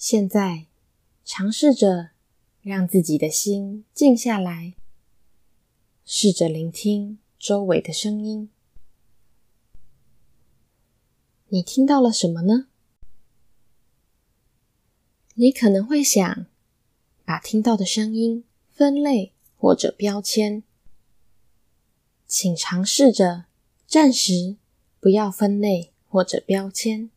现在，尝试着让自己的心静下来，试着聆听周围的声音。你听到了什么呢？你可能会想把听到的声音分类或者标签，请尝试着暂时不要分类或者标签。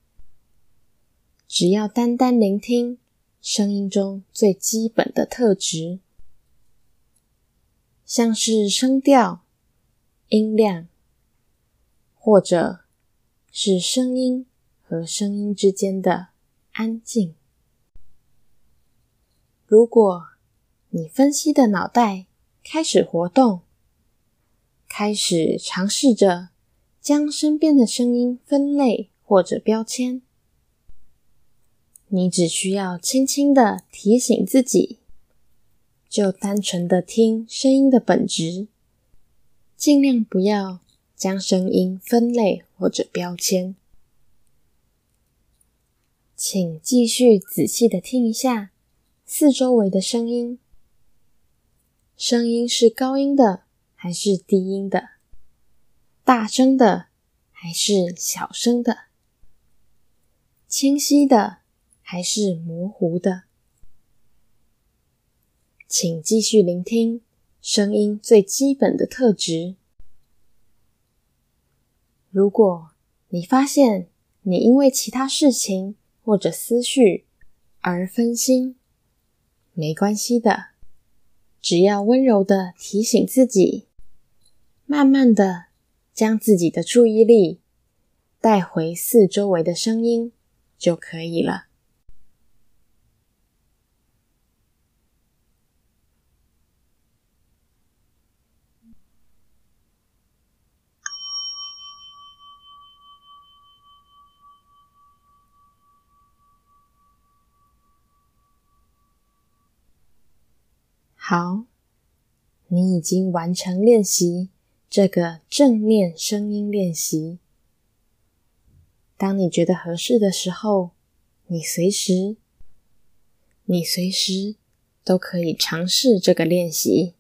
只要单单聆听声音中最基本的特质，像是声调、音量，或者是声音和声音之间的安静。如果你分析的脑袋开始活动，开始尝试着将身边的声音分类或者标签。你只需要轻轻的提醒自己，就单纯的听声音的本质，尽量不要将声音分类或者标签。请继续仔细的听一下四周围的声音，声音是高音的还是低音的？大声的还是小声的？清晰的？还是模糊的，请继续聆听声音最基本的特质。如果你发现你因为其他事情或者思绪而分心，没关系的，只要温柔的提醒自己，慢慢的将自己的注意力带回四周围的声音就可以了。好，你已经完成练习这个正念声音练习。当你觉得合适的时候，你随时，你随时都可以尝试这个练习。